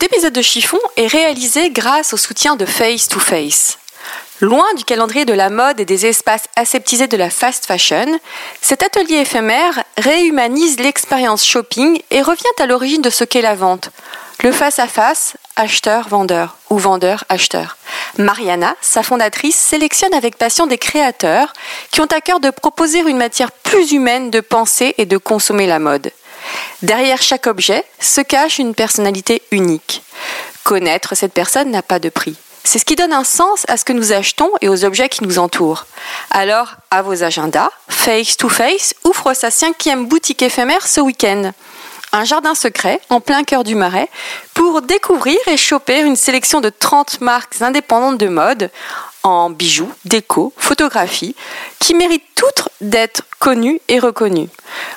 Cet épisode de chiffon est réalisé grâce au soutien de Face to Face. Loin du calendrier de la mode et des espaces aseptisés de la fast fashion, cet atelier éphémère réhumanise l'expérience shopping et revient à l'origine de ce qu'est la vente. Le face-à-face, acheteur-vendeur ou vendeur-acheteur. Mariana, sa fondatrice, sélectionne avec passion des créateurs qui ont à cœur de proposer une matière plus humaine de penser et de consommer la mode. Derrière chaque objet se cache une personnalité unique. Connaître cette personne n'a pas de prix. C'est ce qui donne un sens à ce que nous achetons et aux objets qui nous entourent. Alors, à vos agendas, Face to Face ouvre sa cinquième boutique éphémère ce week-end. Un jardin secret en plein cœur du Marais pour découvrir et choper une sélection de 30 marques indépendantes de mode en bijoux, déco, photographie, qui méritent toutes d'être connues et reconnues.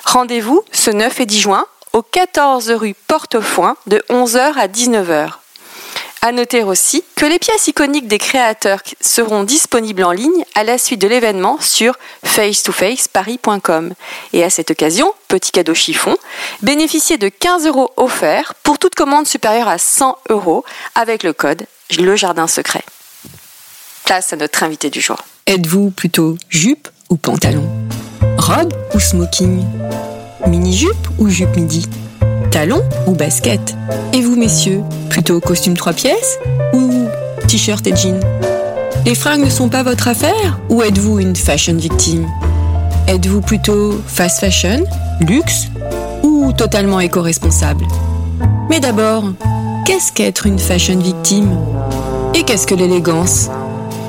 Rendez-vous ce 9 et 10 juin au 14 rue Portefoin de 11h à 19h. À noter aussi que les pièces iconiques des créateurs seront disponibles en ligne à la suite de l'événement sur face-to-face-paris.com. Et à cette occasion, petit cadeau chiffon, bénéficiez de 15 euros offerts pour toute commande supérieure à 100 euros avec le code Le Jardin Secret. Place à notre invité du jour. Êtes-vous plutôt jupe ou pantalon Robe ou smoking Mini-jupe ou jupe midi Talon ou basket Et vous, messieurs, plutôt costume trois pièces ou t-shirt et jean Les fringues ne sont pas votre affaire ou êtes-vous une fashion victime Êtes-vous plutôt fast fashion, luxe ou totalement éco-responsable Mais d'abord, qu'est-ce qu'être une fashion victime Et qu'est-ce que l'élégance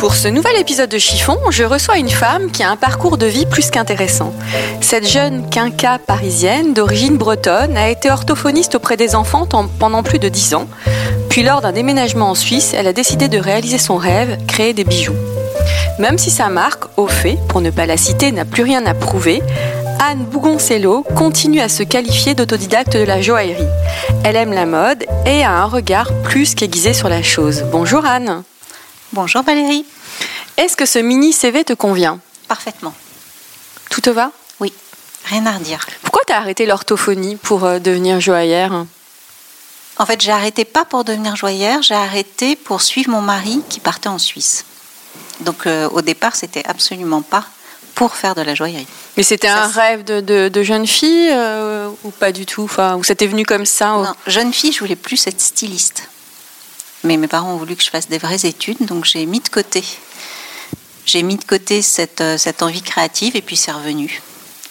Pour ce nouvel épisode de Chiffon, je reçois une femme qui a un parcours de vie plus qu'intéressant. Cette jeune quinca parisienne d'origine bretonne a été orthophoniste auprès des enfants pendant plus de 10 ans. Puis lors d'un déménagement en Suisse, elle a décidé de réaliser son rêve, créer des bijoux. Même si sa marque, au fait, pour ne pas la citer, n'a plus rien à prouver, Anne Bougoncello continue à se qualifier d'autodidacte de la joaillerie. Elle aime la mode et a un regard plus qu'aiguisé sur la chose. Bonjour Anne. Bonjour Valérie. Est-ce que ce mini CV te convient? Parfaitement. Tout te va? Oui, rien à redire. Pourquoi tu as arrêté l'orthophonie pour euh, devenir joaillère? En fait, j'ai arrêté pas pour devenir joaillère, j'ai arrêté pour suivre mon mari qui partait en Suisse. Donc euh, au départ, c'était absolument pas pour faire de la joaillerie. Mais c'était un rêve de, de, jeune fille euh, ou pas du tout? Enfin, Ou ça t'est venu comme ça Non, jeune fille, je voulais plus être styliste. Mais mes parents ont voulu que je fasse des vraies études, donc j'ai mis de côté. J'ai mis de côté cette, euh, cette envie créative et puis c'est revenu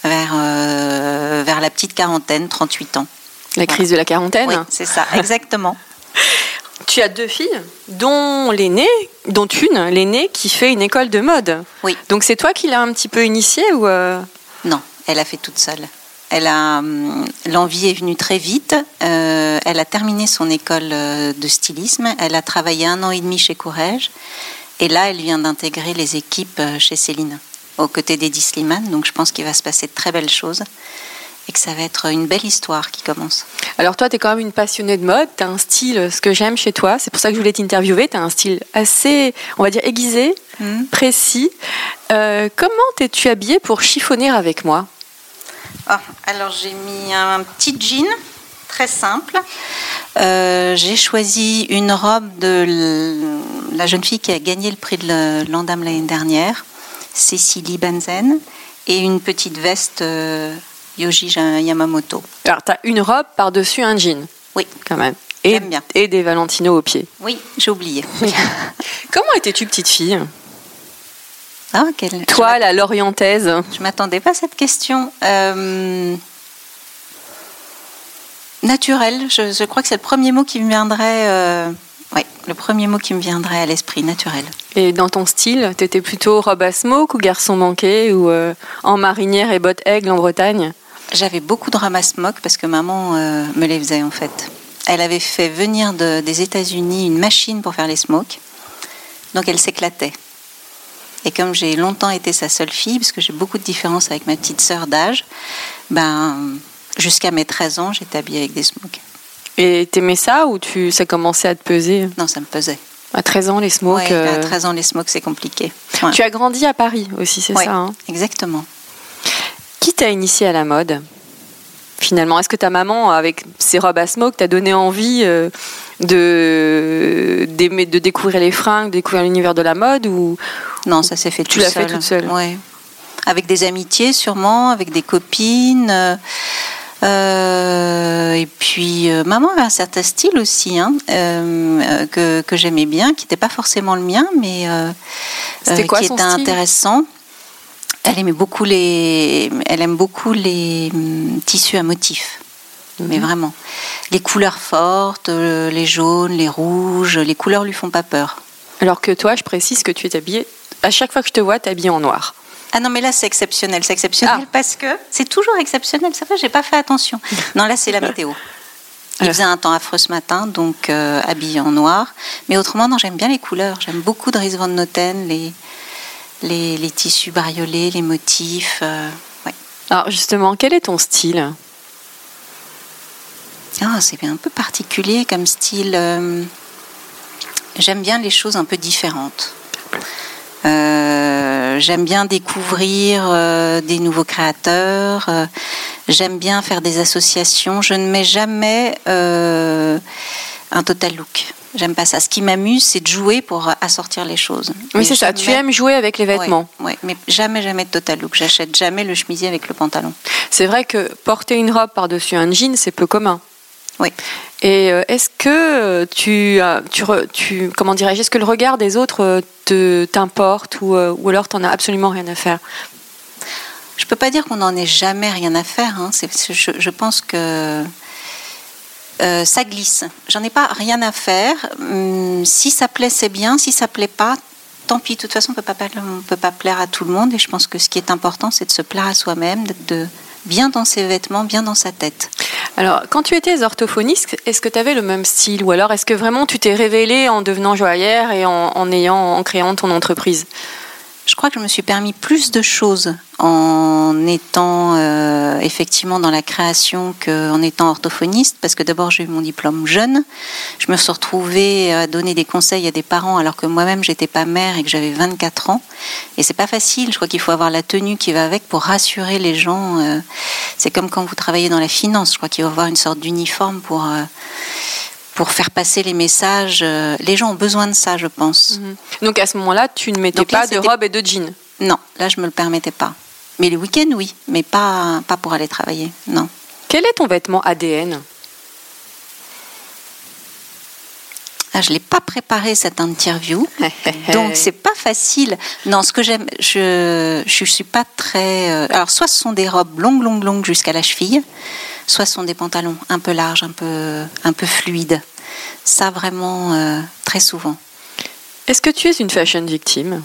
vers, euh, vers la petite quarantaine, 38 ans. La crise de la quarantaine Oui, c'est ça, exactement. tu as deux filles, dont l'aînée, dont une, l'aînée, qui fait une école de mode. Oui. Donc c'est toi qui l'as un petit peu initiée ou euh? Non, elle a fait toute seule. Elle a hum, l'envie est venue très vite. Euh, elle a terminé son école euh, de stylisme. Elle a travaillé un an et demi chez Courrèges. Et là, elle vient d'intégrer les équipes euh, chez Céline, aux côtés d'Eddie Slimane. Donc je pense qu'il va se passer de très belles choses et que ça va être une belle histoire qui commence. Alors toi, tu es quand même une passionnée de mode, tu as un style, ce que j'aime chez toi, c'est pour ça que je voulais t'interviewer, tu as un style assez, on va dire, aiguisé, hmm. précis. comment t'es-tu habillée pour chiffonner avec moi? Ah, alors j'ai mis un petit jean très simple. Euh, j'ai choisi une robe de la jeune fille qui a gagné le prix de l'Andam l'année dernière, Cécilie Benzen, et une petite veste euh, Yoji Yamamoto. Alors tu as une robe par-dessus un jean Oui. Quand même. Et, bien. et des Valentino aux pieds. Oui, j'ai oublié. Comment étais-tu petite fille? Ah, Toi, la lorientaise. Je m'attendais pas à cette question. Euh... Naturel, je, crois que c'est le premier mot qui me viendrait. Euh, oui, le premier mot qui me viendrait à l'esprit, naturel. Et dans ton style, tu étais plutôt robe à smoke ou garçon manqué ou euh, en marinière et bottes aigle en Bretagne? J'avais beaucoup de robes à smoke parce que maman me les faisait en fait. Elle avait fait venir des États-Unis une machine pour faire les smokes, donc elle s'éclatait. Et comme j'ai longtemps été sa seule fille, parce que j'ai beaucoup de différences avec ma petite sœur d'âge, ben, jusqu'à mes 13 ans, j'étais habillée avec des smokes. Et t'aimais ça ou tu, ça commençait à te peser? Non, ça me pesait. À 13 ans, les smokes. Ouais, euh, À 13 ans, les smokes, c'est compliqué. Ouais. Tu as grandi à Paris aussi, c'est Ouais. ça hein? Exactement. Qui t'a initié à la mode? Finalement, est-ce que ta maman, avec ses robes à smoke, t'a donné envie euh, de, de découvrir les fringues, de découvrir l'univers de la mode ou Non, ça s'est fait Tu tout l'as seul. fait toute seule? Ouais. Avec des amitiés, sûrement, avec des copines. euh, euh, et puis, euh, maman avait un certain style aussi, hein, euh, que, que j'aimais bien, qui n'était pas forcément le mien, mais quoi qui son était style? intéressant. Elle aimait beaucoup les, elle aime beaucoup les hum, tissus à motifs. Mais Mhm. vraiment, les couleurs fortes, euh, les jaunes, les rouges, les couleurs lui font pas peur. Alors que toi, je précise que tu es habillée. À chaque fois que je te vois, tu es habillée en noir. Ah non, mais là, c'est exceptionnel. C'est exceptionnel Ah. parce que c'est toujours exceptionnel. C'est vrai, j'ai pas fait attention. Non, là, c'est la météo. Il faisait un temps affreux ce matin, donc euh, habillé en noir. Mais autrement, non, j'aime bien les couleurs. J'aime beaucoup Dries Van Noten, les, les, les tissus bariolés, les motifs. euh, ouais. Alors justement, quel est ton style? Ah, c'est un peu particulier comme style. euh, J'aime bien les choses un peu différentes. Euh, J'aime bien découvrir des nouveaux créateurs. J'aime bien faire des associations. Je ne mets jamais un total look. J'aime pas ça. Ce qui m'amuse, c'est de jouer pour assortir les choses. Oui, Mais c'est ça. Tu aimes jouer avec les vêtements. Ouais, mais jamais, jamais de total look. J'achète jamais le chemisier avec le pantalon. C'est vrai que porter une robe par-dessus un jean, c'est peu commun. Oui. Et euh, est-ce que tu, tu, comment dirais-je, est-ce que le regard des autres euh, te t'importe ou, euh, ou alors t'en as absolument rien à faire? Je peux pas dire qu'on n'en ait jamais rien à faire. hein. Je pense que euh, ça glisse. J'en ai pas rien à faire. Hum, si ça plaît, c'est bien. Si ça plaît pas, tant pis. De toute façon, on peut pas, on peut pas plaire à tout le monde. Et je pense que ce qui est important, c'est de se plaire à soi-même, d'être de, bien dans ses vêtements, bien dans sa tête. Alors, quand tu étais orthophoniste, est-ce que tu avais le même style ou alors est-ce que vraiment tu t'es révélée en devenant joaillère et en, en ayant en créant ton entreprise? Je crois que je me suis permis plus de choses en étant euh, effectivement dans la création qu'en étant orthophoniste, parce que d'abord j'ai eu mon diplôme jeune. Je me suis retrouvée à donner des conseils à des parents alors que moi-même j'étais pas mère et que j'avais 24 ans. Et c'est pas facile. Je crois qu'il faut avoir la tenue qui va avec pour rassurer les gens. euh. C'est comme quand vous travaillez dans la finance. Je crois qu'il faut avoir une sorte d'uniforme pour euh, pour faire passer les messages. Les gens ont besoin de ça, je pense. Donc à ce moment-là, tu ne mettais là, pas de robe et de jean. Non, là, je me le permettais pas. Mais les week-ends, oui, mais pas, pas pour aller travailler, non. Quel est ton vêtement ADN Ah, je l'ai pas préparé cette interview, donc c'est pas facile. Non, ce que j'aime, je, je suis pas très. euh, alors, soit ce sont des robes longues, longues, longues jusqu'à la cheville, soit ce sont des pantalons un peu larges, un peu, un peu fluides. Ça vraiment euh, très souvent, Est-ce que tu es une fashion victime?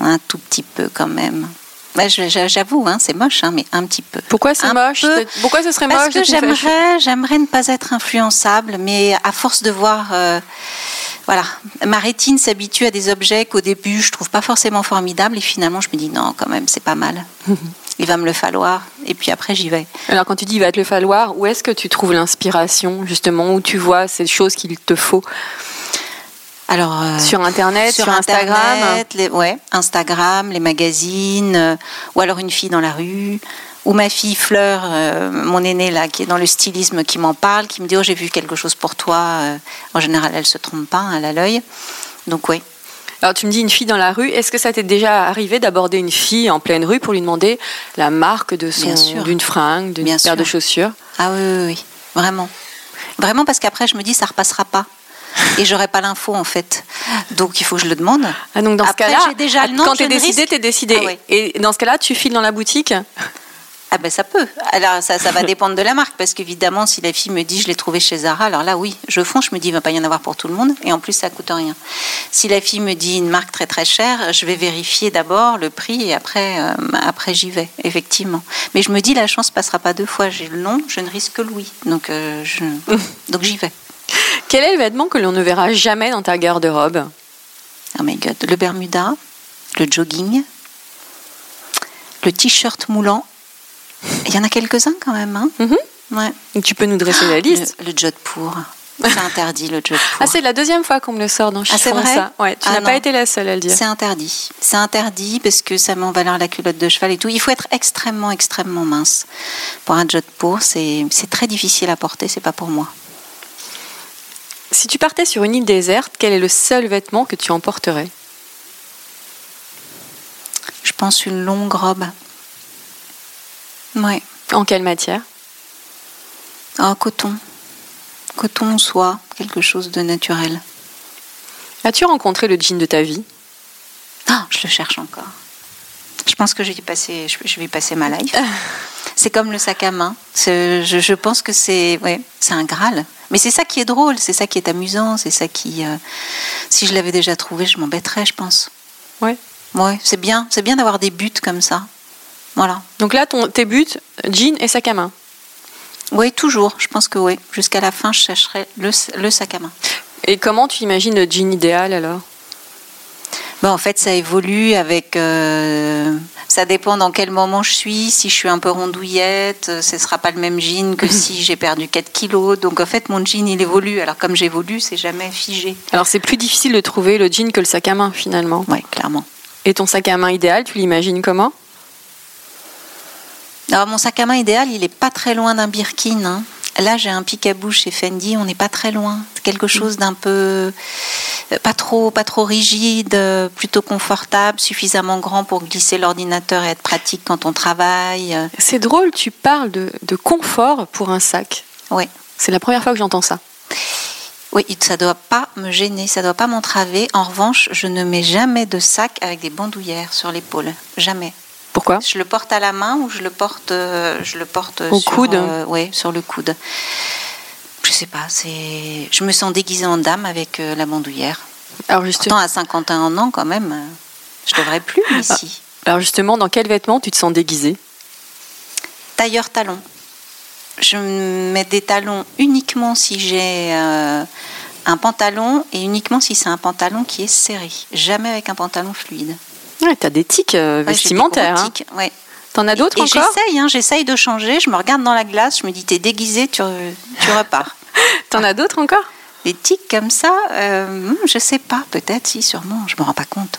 Un tout petit peu quand même. Je- J'avoue, hein, c'est moche, hein, mais un petit peu. Pourquoi c'est moche peu. Pourquoi ce serait Parce moche que fashion- j'aimerais, j'aimerais ne pas être influençable, mais à force de voir, euh, voilà, ma rétine s'habitue à des objets qu'au début je trouve pas forcément formidables, et finalement je me dis non, quand même, c'est pas mal. Il va me le falloir, et puis après j'y vais. Alors quand tu dis il va te le falloir, où est-ce que tu trouves l'inspiration justement Où tu vois ces choses qu'il te faut? Alors euh, Sur Internet, sur, Instagram Internet, les, ouais, Instagram, les magazines, euh, ou alors une fille dans la rue, ou ma fille Fleur, euh, mon aînée là, qui est dans le stylisme, qui m'en parle, qui me dit oh j'ai vu quelque chose pour toi. Euh, en général, elle se trompe pas, hein, elle a l'œil. Donc oui. Alors tu me dis une fille dans la rue, est-ce que ça t'est déjà arrivé d'aborder une fille en pleine rue pour lui demander la marque de son d'une fringue, d'une paire de chaussures? Ah oui, oui, oui, vraiment. Vraiment parce qu'après je me dis ça repassera pas. Et j'aurai pas l'info en fait. Donc il faut que je le demande. Ah donc dans Après, ce cas-là, déjà le nom, quand t'es décidé, t'es décidé. Ah. Et dans ce cas-là, tu files dans la boutique. Ah ben ça peut. Alors ça, ça va dépendre de la marque parce qu'évidemment si la fille me dit je l'ai trouvé chez Zara, alors là oui, je fonce, je me dis il va pas y en avoir pour tout le monde et en plus ça coûte rien. Si la fille me dit une marque très très chère, je vais vérifier d'abord le prix et après euh, après j'y vais effectivement. Mais je me dis la chance passera pas deux fois, j'ai le nom, je ne risque que le oui. Donc euh, je donc j'y vais. Quel est le vêtement que l'on ne verra jamais dans ta garde-robe Oh my god, le Bermuda. le jogging, le t-shirt moulant. Il y en a quelques-uns quand même. Hein Mhm. ouais. Tu peux nous dresser la liste Le, le jodhpur. C'est interdit le jodhpur. Ah, c'est la deuxième fois qu'on me le sort dans Ah, c'est vrai ça. Ouais, tu Ah, n'as pas été la seule à le dire. C'est interdit. C'est interdit parce que ça met en valeur la culotte de cheval et tout. Il faut être extrêmement, extrêmement mince. Pour un jodhpur, c'est c'est très difficile à porter, c'est pas pour moi. Si tu partais sur une île déserte, quel est le seul vêtement que tu emporterais? Je pense une longue robe. Ouais. En quelle matière? Ah, coton. Coton, soie, quelque chose de naturel. As-tu rencontré le jean de ta vie? Ah, je le cherche encore. Je pense que je vais passer, je, vais passer ma life. C'est comme le sac à main. Je, je pense que c'est ouais, c'est un Graal. Mais c'est ça qui est drôle, c'est ça qui est amusant, c'est ça qui. euh, si je l'avais déjà trouvé, je m'embêterais, je pense. Ouais. Ouais, c'est bien, c'est bien d'avoir des buts comme ça. Voilà. Donc là, ton, tes buts, jean et sac à main. Oui, toujours. Je pense que oui. Jusqu'à la fin, je chercherai le, le sac à main. Et comment tu imagines le jean idéal alors? Ben, en fait, ça évolue avec. euh, ça dépend dans quel moment je suis. Si je suis un peu rondouillette, euh, ce ne sera pas le même jean que si j'ai perdu 4 kilos. Donc, en fait, mon jean, il évolue. Alors, comme j'évolue, c'est jamais figé. Alors c'est plus difficile de trouver le jean que le sac à main finalement. Oui, clairement. Et ton sac à main idéal, tu l'imagines comment? Alors, mon sac à main idéal, il n'est pas très loin d'un Birkin. hein. Là, j'ai un pic à bouche chez Fendi. On n'est pas très loin. C'est quelque chose d'un peu. euh, Pas trop, pas trop rigide, euh, plutôt confortable, suffisamment grand pour glisser l'ordinateur et être pratique quand on travaille. euh, C'est drôle, tu parles de, de confort pour un sac. Ouais. C'est la première fois que j'entends ça. Oui, ça ne doit pas me gêner, ça ne doit pas m'entraver. En revanche, je ne mets jamais de sac avec des bandoulières sur l'épaule. Jamais. Pourquoi Je le porte à la main ou je le porte, euh, je le porte Au sur, coude euh, ouais, sur le coude. Je sais pas, c'est. Je me sens déguisée en dame avec euh, la bandoulière. alors, Pourtant, justement, à 51 ans, quand même, je devrais plus Ah. ici. alors justement, dans quel vêtement tu te sens déguisé Tailleur talon. Je mets des talons uniquement si j'ai euh, un pantalon et uniquement si c'est un pantalon qui est serré. Jamais avec un pantalon fluide. Ouais, t'as des tics euh, Ouais, j'ai des vestimentaires. hein. tics, ouais. T'en as d'autres encore j'essaye, hein, j'essaye de changer. Je me regarde dans la glace, je me dis, t'es déguisé, tu, tu repars. T'en as d'autres encore Des tics comme ça, euh, je sais pas, peut-être, si, sûrement, je me rends pas compte.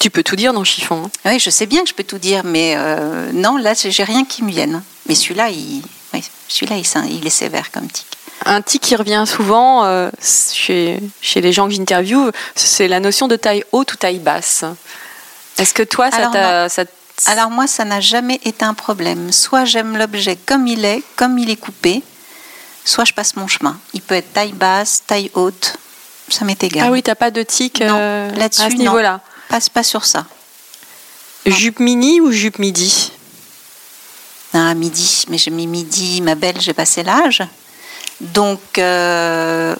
Tu peux tout dire dans chiffon. hein. Oui, je sais bien que je peux tout dire, mais euh, non, là, j'ai rien qui me vienne. Mais celui-là, il, oui, celui-là, il est sévère comme tic. Un tic qui revient souvent euh, chez, chez les gens que j'interviewe, c'est la notion de taille haute ou taille basse. Est-ce que toi, ça Alors, t'a. ça- Alors moi, ça n'a jamais été un problème. Soit j'aime l'objet comme il est, comme il est coupé, soit je passe mon chemin. Il peut être taille basse, taille haute, ça m'est égal. Ah oui, t'as pas de tic euh, à ce niveau-là. Passe pas sur ça. Non. Jupe mini ou jupe midi? Ah, midi, mais j'ai mis midi, ma belle, j'ai passé l'âge. Donc, euh,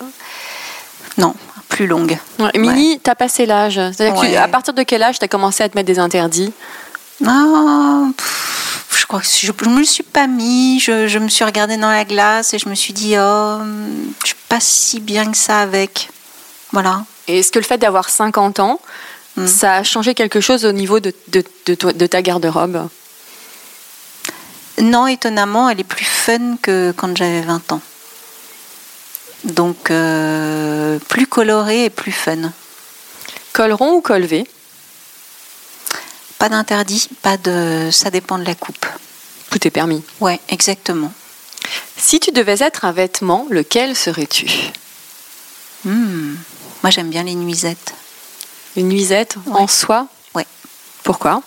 non, plus longue. Ouais, Mini, t'as passé l'âge. C'est-à-dire que tu- Ouais. à partir de quel âge t'as commencé à te mettre des interdits? Ah, pff, je crois que je ne me le suis pas mis. Je, je me suis regardée dans la glace et je me suis dit, oh, je suis pas si bien que ça avec. Voilà. Et est-ce que le fait d'avoir 50 ans, Mm. ça a changé quelque chose au niveau de, de, de ta garde-robe? Non, étonnamment, elle est plus fun que quand j'avais 20 ans. Donc, euh, plus colorée et plus fun. Col rond ou col V Pas d'interdit, pas de. Ça dépend de la coupe. Tout est permis. Ouais, exactement. Si tu devais être un vêtement, lequel serais-tu? Hmm. Moi, j'aime bien les nuisettes. Une nuisette Ouais. en soie Ouais. Pourquoi?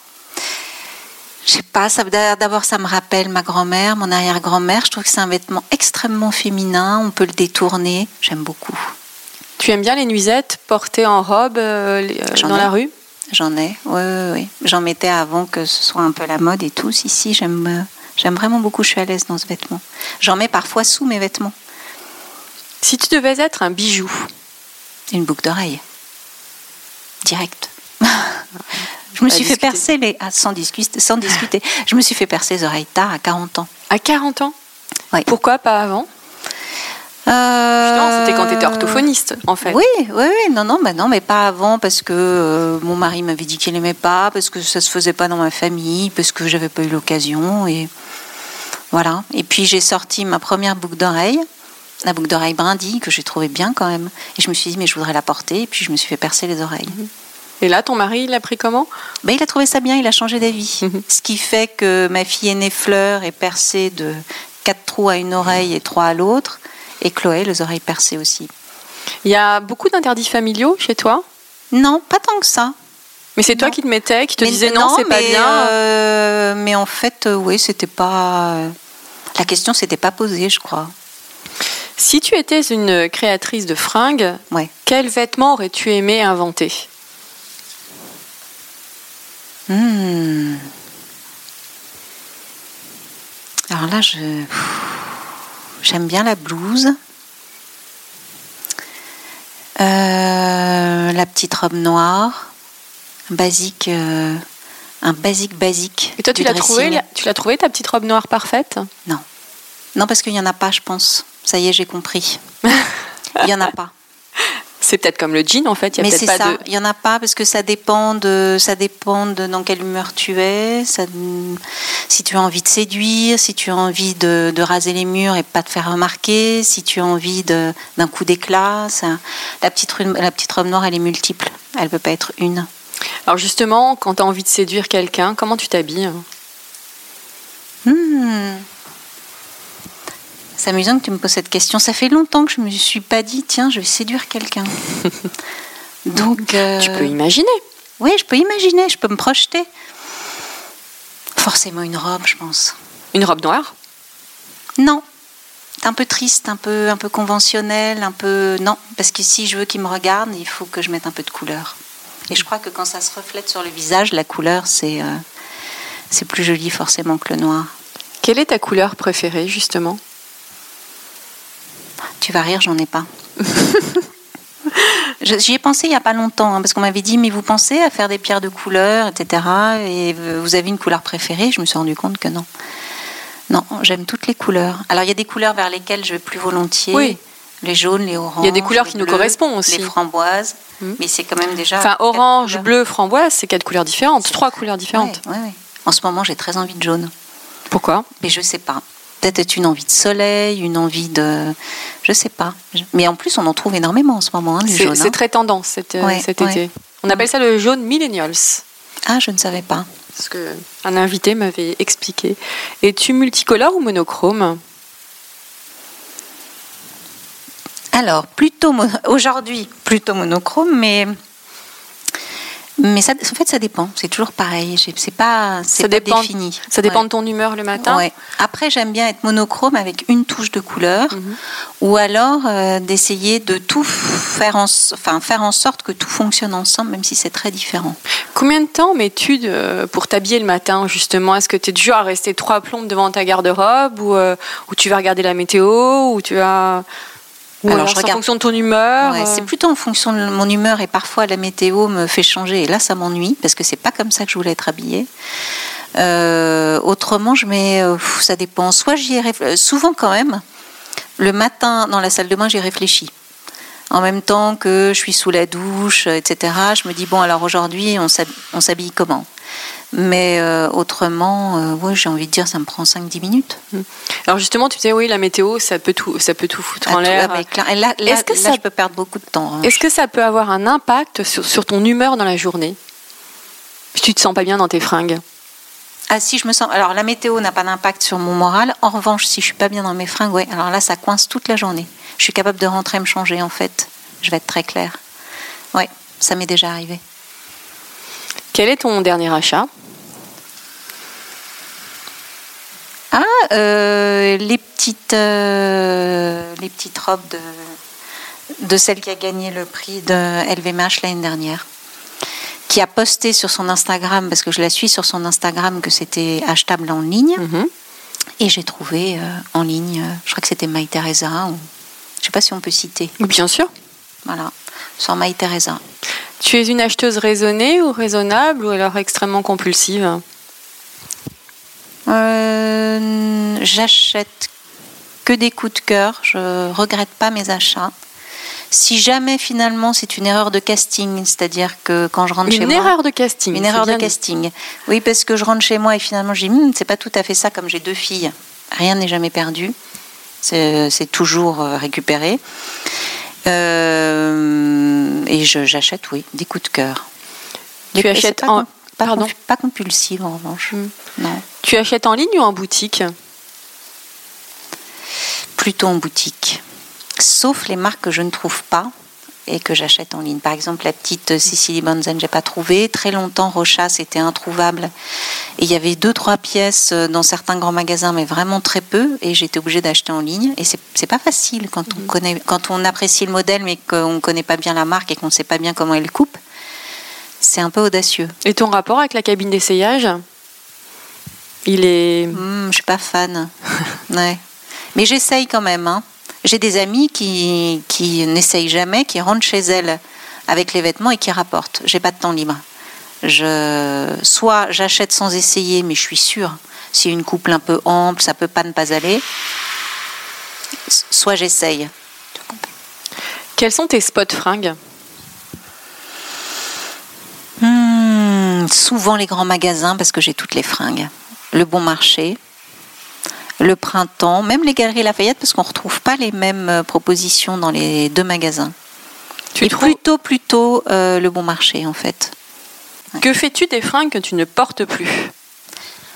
Je sais pas, ça, d'abord ça me rappelle ma grand-mère, mon arrière-grand-mère. Je trouve que c'est un vêtement extrêmement féminin, on peut le détourner. J'aime beaucoup. Tu aimes bien les nuisettes portées en robe euh, euh, dans ai. la rue? J'en ai, oui, oui, oui. J'en mettais avant que ce soit un peu la mode et tout. Si, si, j'aime, euh, j'aime vraiment beaucoup, je suis à l'aise dans ce vêtement. J'en mets parfois sous mes vêtements. Si tu devais être un bijou, Une boucle d'oreille. Direct. je me suis fait percer les... Ah, sans, discuter, sans discuter. Je me suis fait percer les oreilles tard, à 40 ans. à 40 ans? Pourquoi pas avant? Justement, c'était quand tu étais orthophoniste, en fait. Oui, oui, oui. Non, non, bah non, mais pas avant parce que euh, mon mari m'avait dit qu'il n'aimait pas, parce que ça se faisait pas dans ma famille, parce que j'avais pas eu l'occasion. Et voilà. Et puis j'ai sorti ma première boucle d'oreille, la boucle d'oreille brindille, que j'ai trouvé bien quand même. Et je me suis dit, mais je voudrais la porter. Et puis je me suis fait percer les oreilles. Et là, ton mari, il l'a pris comment? Ben, il a trouvé ça bien, il a changé d'avis. Ce qui fait que ma fille aînée Fleur est percée de quatre trous à une oreille et trois à l'autre, et Chloé, les oreilles percées aussi. Il y a beaucoup d'interdits familiaux chez toi? Non, pas tant que ça. Mais c'est toi qui te mettais, qui te Mais disais non, c'est pas bien. euh, mais en fait, euh, oui, c'était pas. La question s'était pas posée, je crois. Si tu étais une créatrice de fringues, Ouais. quels vêtements aurais-tu aimé inventer? Hmm. Alors là, je j'aime bien la blouse. Euh, la petite robe noire, un basique, euh, un basique basique. Et toi, tu l'as trouvé, tu l'as trouvé ta petite robe noire parfaite? Non. Non, parce qu'il n'y en a pas, je pense. Ça y est, j'ai compris. Il n'y en a pas. C'est peut-être comme le jean en fait. Il y a Mais c'est pas ça. de. Il n'y en a pas parce que ça dépend de, ça dépend de dans quelle humeur tu es. Ça, si tu as envie de séduire, si tu as envie de, de raser les murs et pas te faire remarquer, si tu as envie d'un coup d'éclat. ça- La petite, la petite robe noire, elle est multiple. Elle ne peut pas être une. Alors justement, quand tu as envie de séduire quelqu'un, comment tu t'habilles? Hmm. C'est amusant que tu me poses cette question. Ça fait longtemps que je me suis pas dit, tiens, je vais séduire quelqu'un. Donc, euh, Tu peux imaginer. oui, je peux imaginer, je peux me projeter. Forcément une robe, je pense. Une robe noire? Non, c'est un peu triste, un peu, un peu conventionnel, un peu non, parce que si je veux qu'il me regarde, il faut que je mette un peu de couleur. Et je crois que quand ça se reflète sur le visage, la couleur, c'est euh, c'est plus joli forcément que le noir. Quelle est ta couleur préférée justement? Tu vas rire, j'en ai pas. J'y ai pensé il n'y a pas longtemps, hein, parce qu'on m'avait dit, mais vous pensez à faire des pierres de couleur, etc. Et vous avez une couleur préférée Je me suis rendu compte que non. Non, j'aime toutes les couleurs. Alors il y a des couleurs vers lesquelles je vais plus volontiers. Oui. Les jaunes, les oranges. Il y a des couleurs qui nous correspondent aussi. Les framboises. Mhm. Mais c'est quand même déjà. Enfin, orange, bleu, framboise, c'est quatre couleurs différentes, trois couleurs différentes. Ouais, ouais, ouais. En ce moment, j'ai très envie de jaune. Pourquoi? Mais je sais pas. Peut-être une envie de soleil, une envie de. Je sais pas. Mais en plus, on en trouve énormément en ce moment, hein, du C'est jaune. c'est hein. très tendance cet, euh, Ouais, cet ouais. été. On appelle ça le jaune millennials. Ah, je ne savais pas. Ce que un invité m'avait expliqué. Es-tu multicolore ou monochrome? Alors, plutôt aujourd'hui, plutôt monochrome, mais mais ça, en fait, ça dépend. C'est toujours pareil. C'est pas, c'est dépend- défini. Ça dépend Ouais. de ton humeur le matin Ouais. Après, j'aime bien être monochrome avec une touche de couleur, Mhm. ou alors euh, d'essayer de tout faire en, enfin, faire en sorte que tout fonctionne ensemble, même si c'est très différent. Combien de temps mets-tu pour t'habiller le matin, justement? Est-ce que tu es du genre à rester trois plombes devant ta garde-robe ou, euh, ou tu vas regarder la météo ou tu vas... Ou Alors, alors, je c'est en fonction de ton humeur Ouais, euh, c'est plutôt en fonction de mon humeur et parfois la météo me fait changer et là ça m'ennuie parce que c'est pas comme ça que je voulais être habillée. Euh, autrement, je mets, euh, ça dépend. Soit j'y ai réfl- souvent quand même. Le matin dans la salle de bain, j'y réfléchis. En même temps que je suis sous la douche, etc. Je me dis bon alors aujourd'hui on s'hab- on s'habille comment? Mais euh, autrement, euh, ouais, j'ai envie de dire ça me prend 5-10 minutes. Alors justement, tu disais oui, la météo, ça peut tout, ça peut tout foutre À en l'air. et là, là- Est-ce que là, ça- je peux perdre beaucoup de temps. hein. Est-ce que ça peut avoir un impact sur, sur ton humeur dans la journée? Si tu te sens pas bien dans tes fringues? Ah si je me sens. Alors la météo n'a pas d'impact sur mon moral. En revanche, si je suis pas bien dans mes fringues, ouais, alors là ça coince toute la journée. Je suis capable de rentrer me changer en fait. Je vais être très claire. Ouais, ça m'est déjà arrivé. Quel est ton dernier achat? Ah, euh, les petites, euh, les petites robes de, de celle qui a gagné le prix de LVMH l'année dernière, qui a posté sur son Instagram, parce que je la suis sur son Instagram, que c'était achetable en ligne. Mhm. Et j'ai trouvé euh, en ligne, euh, je crois que c'était My Teresa, ou je sais pas si on peut citer. Bien sûr. Voilà, sur My Teresa. Tu es une acheteuse raisonnée ou raisonnable ou alors extrêmement compulsive? Euh, J'achète que des coups de cœur. Je regrette pas mes achats. Si jamais finalement c'est une erreur de casting, c'est-à-dire que quand je rentre chez Une moi, erreur de casting. une erreur de dit. casting. Oui, parce que je rentre chez moi et finalement je dis, Hum, c'est pas tout à fait ça comme j'ai deux filles. Rien n'est jamais perdu. C'est toujours euh, récupéré. Euh, et j'achète, oui, des coups de cœur. Tu achètes pas, en- pas, Pardon pas compulsive en revanche. Hum. Non, Tu achètes en ligne ou en boutique? Plutôt en boutique. Sauf les marques que je ne trouve pas et que j'achète en ligne. Par exemple, la petite Sicily Bonzen, j'ai pas trouvé. Très longtemps, Rocha, c'était introuvable. Et il y avait deux, trois pièces dans certains grands magasins, mais vraiment très peu. Et j'étais obligée d'acheter en ligne. Et c'est pas facile quand on connaît, quand on apprécie le modèle, mais qu'on ne connaît pas bien la marque et qu'on ne sait pas bien comment elle coupe. C'est un peu audacieux. Et ton rapport avec la cabine d'essayage? Il est. Hmm, je suis pas fan. ouais. Mais j'essaye quand même. hein. J'ai des amis qui, qui n'essayent jamais, qui rentrent chez elles avec les vêtements et qui rapportent. J'ai pas de temps libre. Je, soit j'achète sans essayer, mais je suis sûre. Si une couple un peu ample, ça peut pas ne pas aller. Soit j'essaye. Quels sont tes spots fringues? Hmm, souvent les grands magasins parce que j'ai toutes les fringues. Le bon marché, le printemps, même les galeries Lafayette parce qu'on ne retrouve pas les mêmes euh, propositions dans les deux magasins. Tu Et trouves- plutôt, plutôt euh, le bon marché en fait. Que fais-tu des fringues que tu ne portes plus?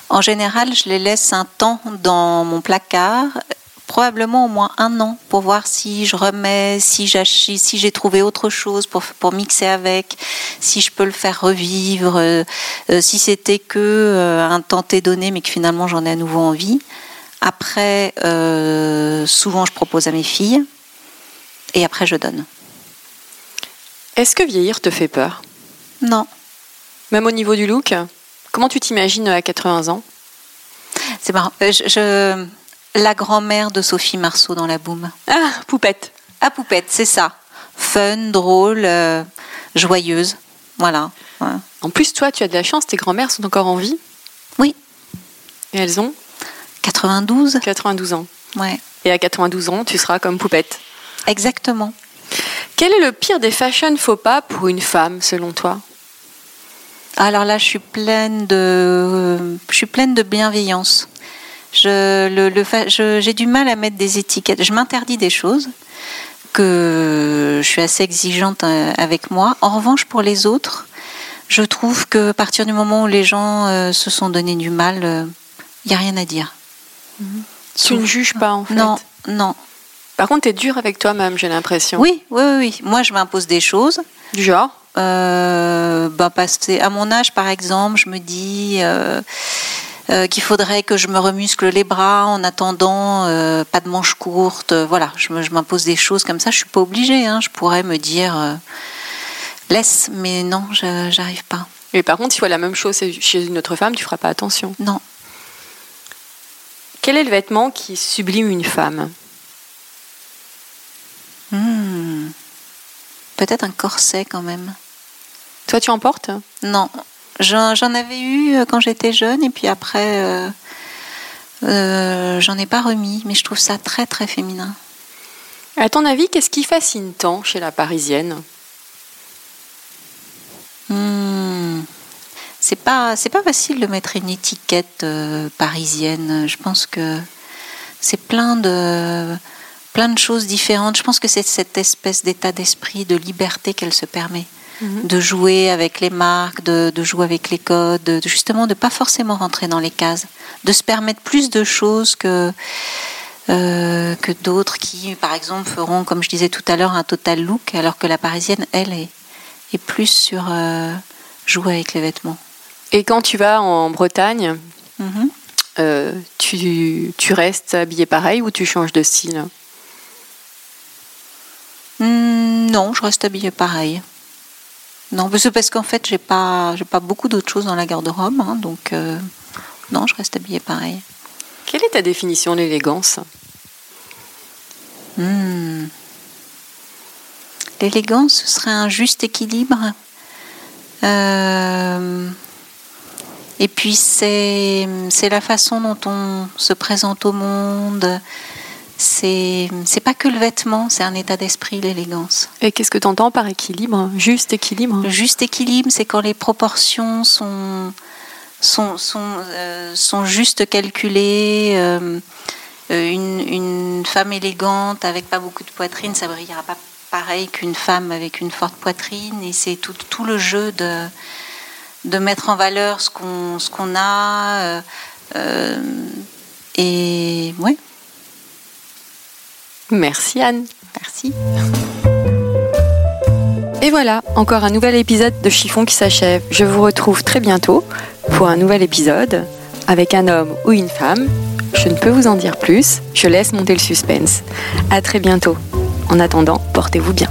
En général, je les laisse un temps dans mon placard, probablement au moins un an, pour voir si je remets, si j'ach- si j'ai trouvé autre chose pour, pour mixer avec, si je peux le faire revivre, euh, euh, si c'était que euh, un tenté donné, mais que finalement j'en ai à nouveau envie. Après, euh, souvent je propose à mes filles, et après je donne. Est-ce que vieillir te fait peur? Non, Même au niveau du look Comment tu t'imagines à 80 ans? C'est marrant. Euh, je- je- la grand-mère de Sophie Marceau dans La Boum. Ah, poupette À poupette, c'est ça. Fun, drôle, euh, joyeuse. Voilà. Ouais. En plus, toi, tu as de la chance, tes grands-mères sont encore en vie? Oui. et elles ont? 92 92 ans. Ouais. Et à 92 ans, tu seras comme poupette. Exactement. Quel est le pire des fashion faux pas pour une femme, selon toi? Alors là, je suis pleine de, je suis pleine de bienveillance. Je, le, le fa- je- j'ai du mal à mettre des étiquettes. Je m'interdis des choses que je suis assez exigeante euh, avec moi. En revanche, pour les autres, je trouve que à partir du moment où les gens euh, se sont donné du mal, il n'y a rien à dire. Tu ne juges pas, en fait. Non, non. Par contre, tu es dur avec toi-même, j'ai l'impression. Oui, oui, oui, oui. Moi, je m'impose des choses. Du genre Euh, bah, passer à mon âge, par exemple, je me dis euh, euh, qu'il faudrait que je me remuscle les bras en attendant, euh, pas de manches courtes. voilà, je m'impose des choses comme ça. Je suis pas obligée. hein. Je pourrais me dire laisse, mais non, je j'arrive pas. Mais par contre, si tu vois la même chose chez une autre femme, tu feras pas attention. Non. Quel est le vêtement qui sublime une femme Hmm. Peut-être un corset quand même. Toi, tu en portes Non, j'en j'en avais eu euh, quand j'étais jeune et puis après, euh, euh, j'en ai pas remis, mais je trouve ça très très féminin. À ton avis, qu'est-ce qui fascine tant chez la Parisienne Hmm. C'est pas c'est pas facile de mettre une étiquette euh, parisienne. Je pense que c'est plein de plein de choses différentes. Je pense que c'est cette espèce d'état d'esprit de liberté qu'elle se permet Mhm. de jouer avec les marques, de, de jouer avec les codes, de, justement de pas forcément rentrer dans les cases, de se permettre plus de choses que euh, que d'autres qui, par exemple, feront, comme je disais tout à l'heure, un total look, alors que la parisienne, elle, est, est plus sur euh, jouer avec les vêtements. Et quand tu vas en Bretagne, Mhm. euh, tu, tu restes habillé pareil ou tu changes de style? Hmm, non, je reste habillée pareil. Non, parce que- parce qu'en fait, j'ai pas, j'ai pas beaucoup d'autres choses dans la garde-robe, hein, donc euh, non, je reste habillée pareil. Quelle est ta définition de l'élégance Hmm. L'élégance, ce serait un juste équilibre. Euh, et puis c'est c'est la façon dont on se présente au monde. c'est c'est pas que le vêtement, c'est un état d'esprit, l'élégance. Et qu'est-ce que tu entends par équilibre? Juste équilibre? Le juste équilibre, c'est quand les proportions sont sont sont, euh, sont juste calculées. Euh, une, une, femme élégante avec pas beaucoup de poitrine, ça brillera pas pareil qu'une femme avec une forte poitrine. Et c'est tout, tout le jeu de de mettre en valeur ce qu'on ce qu'on a. Euh, et ouais. Merci Anne. Merci. Et voilà, encore un nouvel épisode de Chiffon qui s'achève. Je vous retrouve très bientôt pour un nouvel épisode avec un homme ou une femme. Je ne peux vous en dire plus, je laisse monter le suspense. À très bientôt. En attendant, portez-vous bien.